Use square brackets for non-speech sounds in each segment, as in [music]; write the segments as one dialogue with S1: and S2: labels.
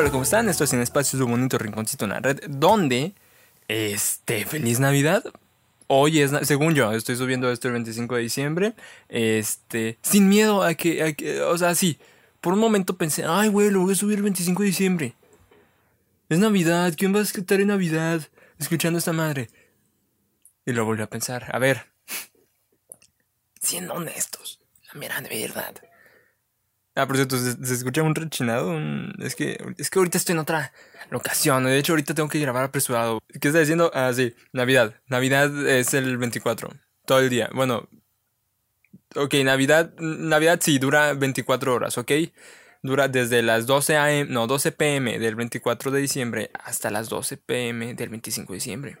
S1: hola, ¿cómo están? Esto es En Espacio, su bonito rinconcito en la red, donde, este, feliz Navidad. Hoy es, según yo, estoy subiendo esto el 25 de diciembre, este, sin miedo a que, a que o sea, sí, por un momento pensé, ay, güey, lo voy a subir el 25 de diciembre. Es Navidad, ¿quién va a escuchar en Navidad escuchando esta madre? Y lo volví a pensar, a ver, [laughs] siendo honestos, la mera verdad. Ah, por cierto, se, escucha un rechinado. Es, que, es que ahorita estoy en otra locación. De hecho, ahorita tengo que grabar apresurado. ¿Qué está diciendo? Ah, sí, Navidad. Navidad es el 24. Todo el día. Bueno. Ok, Navidad. Navidad sí, dura 24 horas, ¿ok? Dura desde las 12 am, no, 12 pm del 24 de diciembre hasta las 12 pm del 25 de diciembre.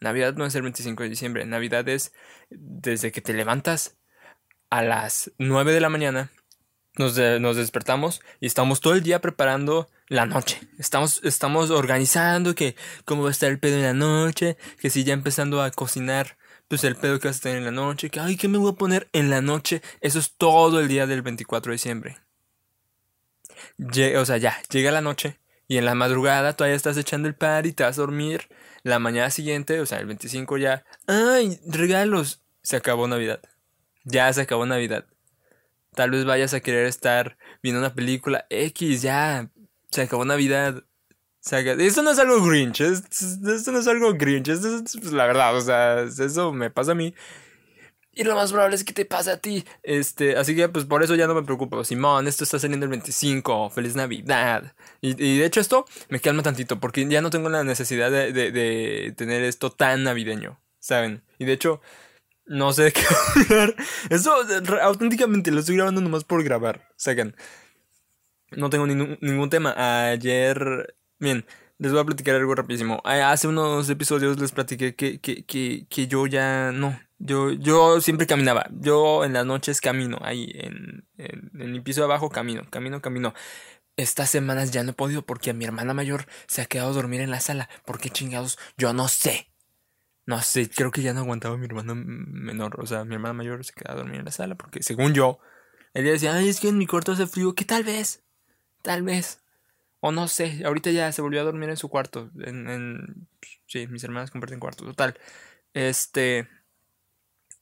S1: Navidad no es el 25 de diciembre. Navidad es desde que te levantas a las 9 de la mañana nos, nos, despertamos y estamos todo el día preparando la noche. Estamos, estamos organizando que cómo va a estar el pedo en la noche, que si ya empezando a cocinar, pues el pedo que vas a tener en la noche, que ay, ¿qué me voy a poner en la noche? Eso es todo el día del 24 de diciembre. o sea, ya, llega la noche y en la madrugada todavía estás echando el par y te vas a dormir. La mañana siguiente, o sea, el 25 ya, ay, regalos. Se acabó Navidad. Ya se acabó Navidad. Tal vez vayas a querer estar viendo una película X, ya. Se acabó Navidad. Esto no es algo Grinch, esto no es algo Grinch, esto es pues, la verdad, o sea, eso me pasa a mí. Y lo más probable es que te pase a ti. Este, así que pues por eso ya no me preocupo. Simón, esto está saliendo el 25. Feliz Navidad. Y, de hecho esto me calma tantito. Porque ya no tengo la necesidad de, de tener esto tan navideño. ¿Saben? Y de hecho, no sé de qué [laughs] hablar. Eso auténticamente lo estoy grabando nomás por grabar. Sacan. No tengo ningún, tema. Ayer. Bien, les voy a platicar algo rapidísimo. Hace unos episodios les platiqué que, que, que, que yo ya no. Yo, yo siempre caminaba. Yo en las noches camino. Ahí en, en, en mi piso de abajo camino, camino, camino. Estas semanas ya no he podido porque mi hermana mayor se ha quedado a dormir en la sala. ¿Por qué chingados? Yo no sé. No sé, creo que ya no aguantaba mi hermano menor. O sea, mi hermana mayor se quedaba a dormir en la sala. Porque según yo, ella decía, ay, es que en mi cuarto hace frío. Que tal vez, tal vez. O no sé, ahorita ya se volvió a dormir en su cuarto. En, en... Sí, mis hermanas comparten cuarto. Total. Este.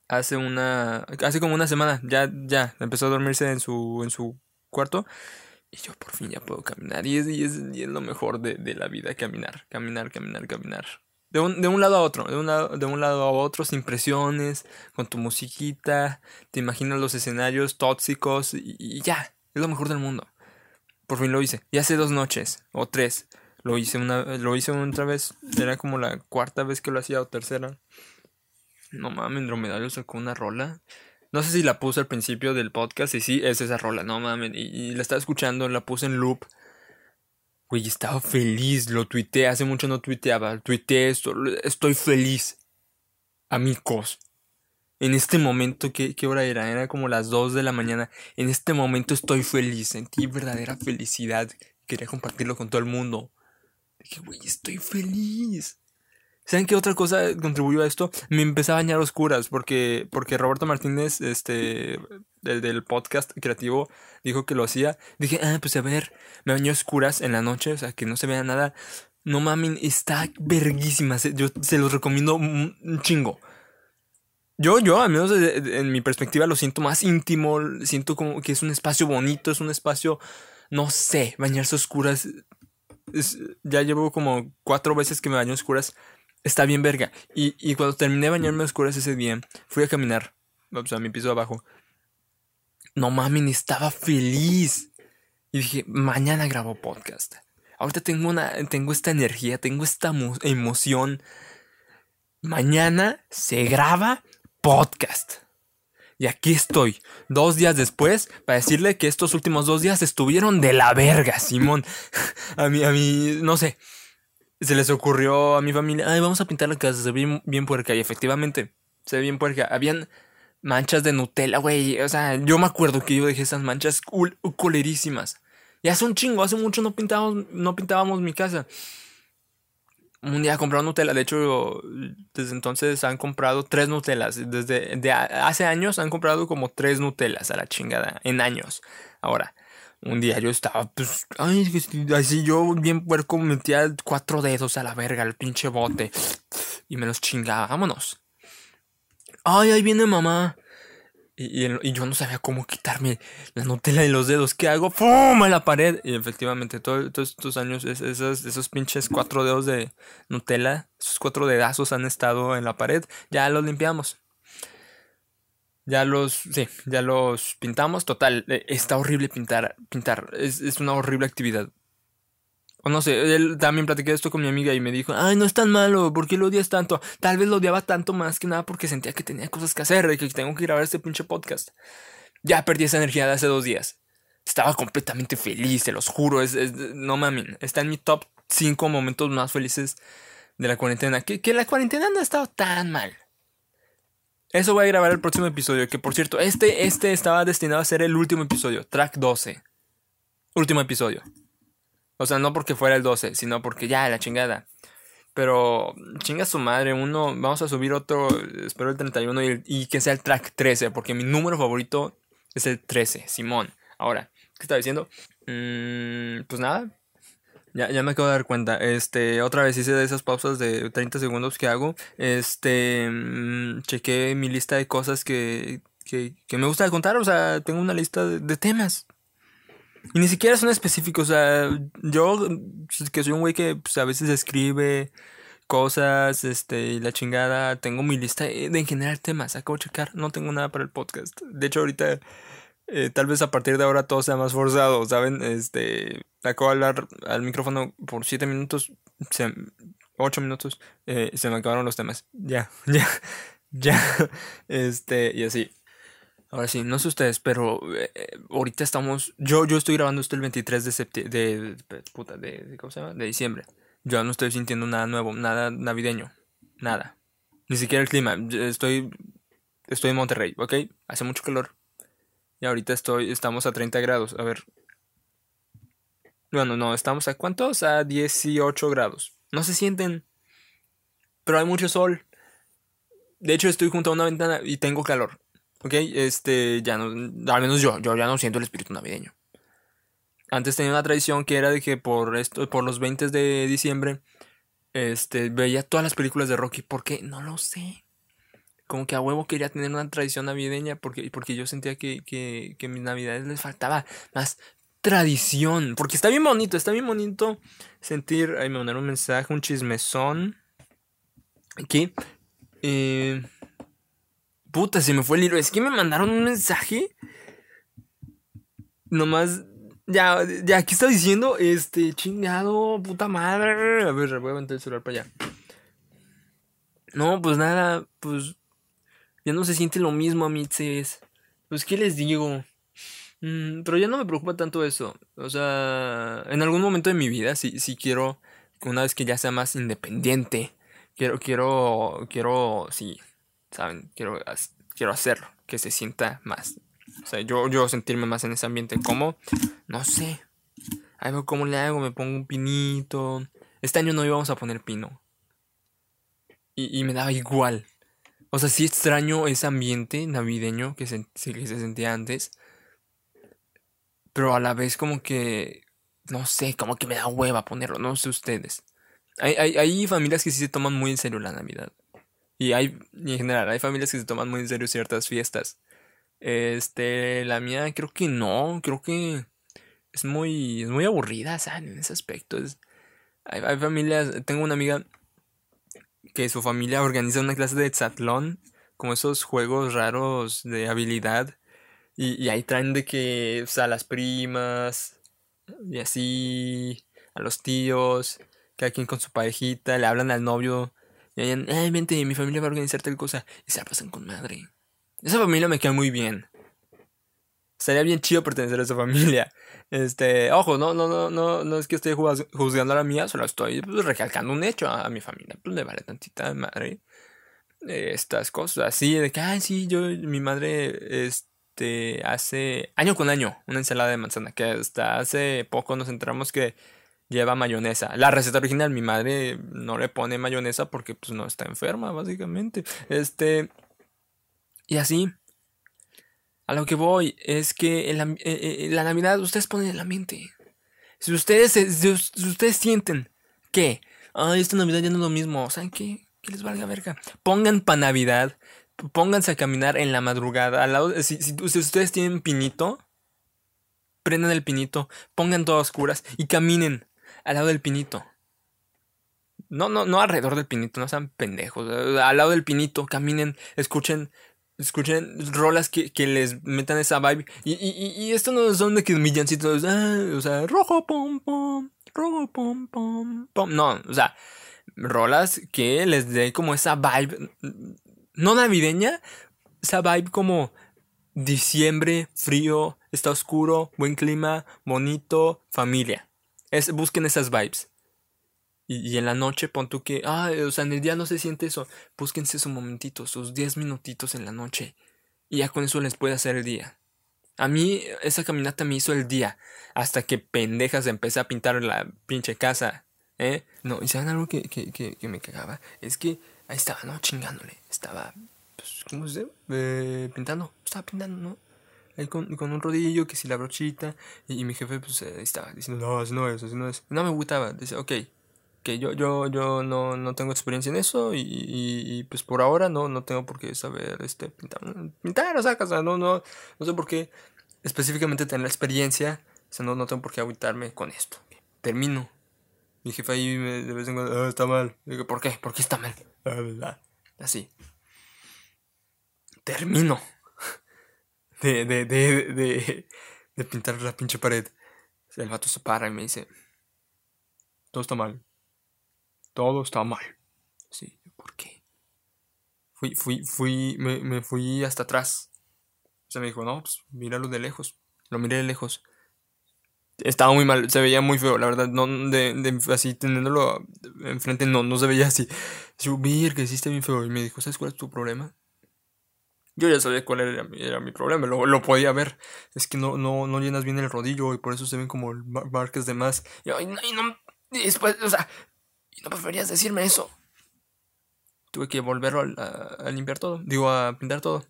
S1: Hace una. Hace como una semana. Ya, ya. Empezó a dormirse en su. en su cuarto. Y yo por fin ya puedo caminar. Y es, y es, y es lo mejor de, de la vida, caminar. Caminar, caminar, caminar. De un, de un lado a otro, de un lado, de un lado a otro, sin presiones, con tu musiquita, te imaginas los escenarios tóxicos y, ya, es lo mejor del mundo. Por fin lo hice. Y hace dos noches, o tres, lo hice una, lo hice otra vez, era como la cuarta vez que lo hacía o tercera. No mames, Dromedario sacó una rola. No sé si la puse al principio del podcast y sí, es esa rola, no mames. Y, y la estaba escuchando, la puse en loop Güey, estaba feliz, lo tuiteé, hace mucho no tuiteaba, tuiteé esto, estoy feliz. Amigos, en este momento, ¿qué, ¿qué, hora era? Era como las 2 de la mañana. En este momento estoy feliz, sentí verdadera felicidad. Quería compartirlo con todo el mundo. Dije, güey, estoy feliz. ¿Saben qué otra cosa contribuyó a esto? Me empecé a bañar oscuras porque, porque Roberto Martínez, este, del, del podcast creativo, dijo que lo hacía. Dije, ah, pues a ver, me bañé oscuras en la noche, o sea, que no se vea nada. No mames, está verguísima. Yo se los recomiendo un chingo. Yo, yo, al menos en mi perspectiva, lo siento más íntimo. Siento como que es un espacio bonito, es un espacio, no sé, bañarse oscuras. ya llevo como cuatro veces que me baño oscuras está bien verga. Y, y cuando terminé de bañarme a oscuras ese día, fui a caminar, o sea, a mi piso abajo. No mames, estaba feliz. Y dije, mañana grabo podcast. Ahorita tengo una, tengo esta energía, tengo esta emoción. Mañana se graba podcast. Y aquí estoy, dos días después, para decirle que estos últimos dos días estuvieron de la verga, Simón. [laughs] a mí, a mí, no sé se les ocurrió a mi familia, ay, vamos a pintar la casa, se ve bien, puerca. Y efectivamente, se ve bien puerca. Habían manchas de Nutella, güey. O sea, yo me acuerdo que yo dejé esas manchas colerísimas. Y hace un chingo, hace mucho no pintábamos, no pintábamos mi casa. Un día compraron Nutella. De hecho, desde entonces han comprado tres Nutellas. Desde hace años han comprado como tres Nutellas a la chingada. En años. Ahora, un día yo estaba, pues, ay, así yo bien puerco metía cuatro dedos a la verga, al pinche bote. Y me los chingaba, vámonos. Ay, ahí viene mamá. Y, yo no sabía cómo quitarme la Nutella de los dedos. ¿Qué hago? ¡Pum! A la pared. Y efectivamente, todos estos años, esos, esos pinches cuatro dedos de Nutella, esos cuatro dedazos han estado en la pared. Ya los limpiamos. Ya los, sí, ya los pintamos. Total, eh, está horrible pintar. Pintar es, es una horrible actividad. O no sé, él también platiqué esto con mi amiga y me dijo, ay, no es tan malo, ¿por qué lo odias tanto? Tal vez lo odiaba tanto más que nada porque sentía que tenía cosas que hacer y que tengo que grabar este pinche podcast. Ya perdí esa energía de hace dos días. Estaba completamente feliz, se los juro, es, no mames, está en mi top 5 momentos más felices de la cuarentena. Que, que la cuarentena no ha estado tan mal. Eso voy a grabar el próximo episodio. Que por cierto, este, este estaba destinado a ser el último episodio. Track 12. Último episodio. O sea, no porque fuera el 12, sino porque ya, la chingada. Pero chinga su madre, uno, vamos a subir otro, espero el 31 y, que sea el track 13, porque mi número favorito es el 13, Simón. Ahora, ¿qué estaba diciendo? Mm, pues nada, ya, ya me acabo de dar cuenta. Este, otra vez hice de esas pausas de 30 segundos que hago. Este, mm, chequé mi lista de cosas que, que, que, me gusta contar. O sea, tengo una lista de, temas. Y ni siquiera son específicos. O sea, yo, pues, que soy un güey que pues, a veces escribe cosas, este, y la chingada. Tengo mi lista de, en general temas. Acabo de checar. No tengo nada para el podcast. De hecho, ahorita eh, tal vez a partir de ahora todo sea más forzado, ¿saben? Este, acabo de hablar al micrófono por 7 minutos, 8 minutos, eh, se me acabaron los temas. Ya, [laughs] ya, ya, este, y así. Ahora sí, no sé ustedes, pero eh, ahorita estamos, yo, yo estoy grabando esto el 23 de septiembre, de, puta, de, ¿cómo se llama? De diciembre. Yo no estoy sintiendo nada nuevo, nada navideño, nada. Ni siquiera el clima, estoy, estoy en Monterrey, ¿ok? Hace mucho calor, y ahorita estoy, estamos a 30 grados. A ver. Bueno, no, estamos a cuántos? A 18 grados. No se sienten. Pero hay mucho sol. De hecho, estoy junto a una ventana y tengo calor. ¿Ok? Este, ya no, al menos yo, yo ya no siento el espíritu navideño. Antes tenía una tradición que era de que por esto, por los 20 de diciembre, este, veía todas las películas de Rocky. ¿Por qué? No lo sé como que a huevo quería tener una tradición navideña porque, porque yo sentía que, que, que mis navidades les faltaba más tradición. Porque está bien bonito, está bien bonito sentir. Ahí me mandaron un mensaje, un chismezón. Aquí. Eh, puta, se me fue el libro. Es que me mandaron un mensaje. Nomás. Ya, ya, ¿qué está diciendo? Este, chingado, puta madre. A ver, voy a meter el celular para allá. No, pues nada, pues ya no se siente lo mismo, a. Pues, ¿qué les digo? Mm, pero ya no me preocupa tanto eso. O sea, en algún momento de mi vida, sí, sí quiero, una vez que ya sea más independiente, quiero, quiero, quiero, sí, ¿saben? Quiero, quiero hacerlo, que se sienta más. O sea, yo, yo sentirme más en ese ambiente. ¿Cómo? No sé. Ahí veo cómo le hago, me pongo un pinito. Este año no íbamos a poner pino. Y, y me daba igual. O sea, sí extraño ese ambiente navideño que se, que se sentía antes. Pero a la vez como que... No sé, como que me da hueva ponerlo, no sé ustedes. Hay, hay, familias que sí se toman muy en serio la Navidad. Y hay, en general, hay familias que se toman muy en serio ciertas fiestas. Este, la mía creo que no, creo que es muy, es muy aburrida, ¿saben? En ese aspecto. hay, hay familias, tengo una amiga que su familia organiza una clase de exatlón, como esos juegos raros de habilidad. Y, ahí traen de que, o sea, las primas, y así, a los tíos, cada quien con su parejita, le hablan al novio, y dicen, ay, vente, mi familia va a organizar tal cosa, y se la pasan con madre. Esa familia me queda muy bien. Sería bien chido pertenecer a esa familia. Este, ojo, no, no, no, no, no es que esté juzgando a la mía, solo estoy pues, recalcando un hecho a, mi familia. Pues le vale tantita madre estas cosas. Así de que, ay, sí, yo, mi madre, este, hace año con año una ensalada de manzana, que hasta hace poco nos enteramos que lleva mayonesa. La receta original, mi madre no le pone mayonesa porque pues no está enferma, básicamente. Este, y así. A lo que voy es que la, eh, eh, la Navidad ustedes ponen en la mente. Si ustedes, si ustedes sienten que, ay, esta Navidad ya no es lo mismo, ¿saben qué? Que les valga verga. Pongan para Navidad, pónganse a caminar en la madrugada. Al lado, si, si, ustedes tienen pinito, prendan el pinito, pongan todas oscuras y caminen al lado del pinito. No, no, no alrededor del pinito, no sean pendejos. Al lado del pinito, caminen, escuchen, escuchen rolas que, que les metan esa vibe. Y, y, y esto no son de que millancitos, ah, o sea, rojo, pom, pom, rojo, pom, pom, pom. No, o sea, rolas que les dé como esa vibe, no navideña, esa vibe como diciembre, frío, está oscuro, buen clima, bonito, familia. Es, busquen esas vibes. Y, en la noche pon tú que, ah, o sea, en el día no se siente eso. Búsquense su momentito, sus 10 minutitos en la noche. Y ya con eso les puede hacer el día. A mí esa caminata me hizo el día. Hasta que pendejas empecé a pintar la pinche casa. ¿Eh? No, y saben algo que, que, que, me cagaba. Es que ahí estaba, ¿no? Chingándole. Estaba, pues, ¿cómo se dice? Eh, pintando. Estaba pintando, ¿no? Ahí con, con, un rodillo, que si la brochita. Y, mi jefe, pues, ahí estaba diciendo, no, así no es, así no es. No me gustaba. Dice, ok, que yo, yo, yo no, no tengo experiencia en eso y, pues por ahora no, no tengo por qué saber este, pintar, pintar o sea, o sea no, no, no sé por qué específicamente tener la experiencia, o sea, no, no tengo por qué agüitarme con esto. Termino. Mi jefe ahí me, de vez en cuando, ah, está mal. Digo, ¿por qué? ¿Por qué está mal? Así. Termino. De, de, de, de, de pintar la pinche pared. El vato se para y me dice, todo está mal todo está mal. Sí, ¿por qué? Fui, fui, fui, me, me fui hasta atrás. O sea, me dijo, no, pues míralo de lejos. Lo miré de lejos. Estaba muy mal, se veía muy feo, la verdad, no, de, de así teniéndolo enfrente, no, no se veía así. Yo, que hiciste bien feo. Y me dijo, ¿sabes cuál es tu problema? Yo ya sabía cuál era, era mi problema, lo, lo, podía ver. Es que no, no, no llenas bien el rodillo y por eso se ven como marcas de más. Y, y no, y después, o sea, y no preferías decirme eso. Tuve que volverlo a, limpiar todo. Digo, a pintar todo.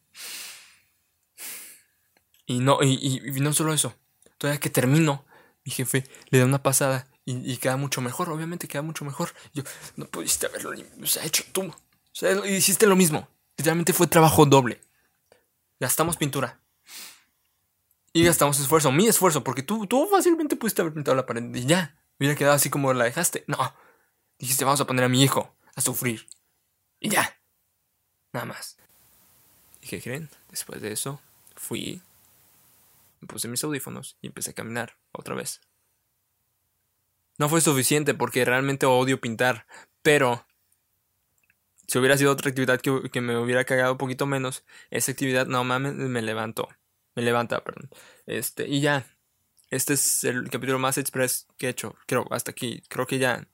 S1: Y no, y, no solo eso. Todavía que termino, mi jefe le da una pasada y, queda mucho mejor, obviamente queda mucho mejor. Yo, no pudiste haberlo o sea, hecho tú. O sea, hiciste lo mismo. Literalmente fue trabajo doble. Gastamos pintura. Y gastamos esfuerzo, mi esfuerzo, porque tú, tú fácilmente pudiste haber pintado la pared y ya. Hubiera quedado así como la dejaste. No, Dijiste, vamos a poner a mi hijo a sufrir. Y ya. Nada más. ¿Y qué creen? Después de eso, fui, puse mis audífonos y empecé a caminar otra vez. No fue suficiente porque realmente odio pintar, pero si hubiera sido otra actividad que, me hubiera cagado un poquito menos, esa actividad no mames me levantó. Me levanta, perdón. Este, y ya. Este es el capítulo más express que he hecho. Creo, hasta aquí. Creo que ya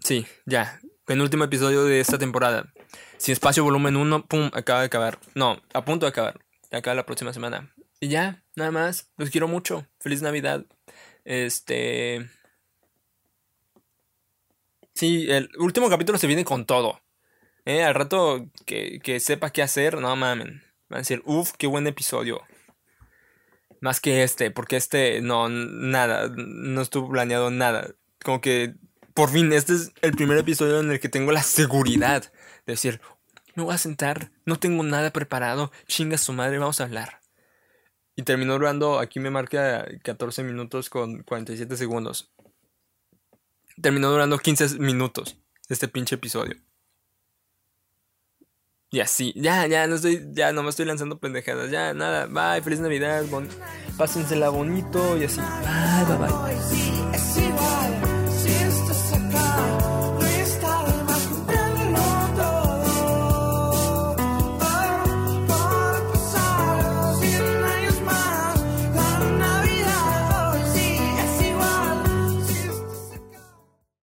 S1: Sí, ya. Penúltimo episodio de esta temporada. Sin espacio, volumen 1, pum, acaba de acabar. No, a punto de acabar. Acaba la próxima semana. Y ya, nada más. Los quiero mucho. Feliz Navidad. Este. Sí, el último capítulo se viene con todo. Eh, al rato que, que sepa qué hacer, no mamen. Van a decir, uff, qué buen episodio. Más que este, porque este, no, nada, no estuvo planeado nada. Como que por fin, este es el primer episodio en el que tengo la seguridad de decir, me voy a sentar, no tengo nada preparado, chinga su madre, vamos a hablar. Y terminó durando, aquí me marca 14 minutos con 47 segundos. Terminó durando 15 minutos este pinche episodio. Y así, ya, ya, no estoy, ya, no me estoy lanzando pendejadas, ya, nada, bye, feliz Navidad, bon pásensela bonito y así, bye, bye, bye.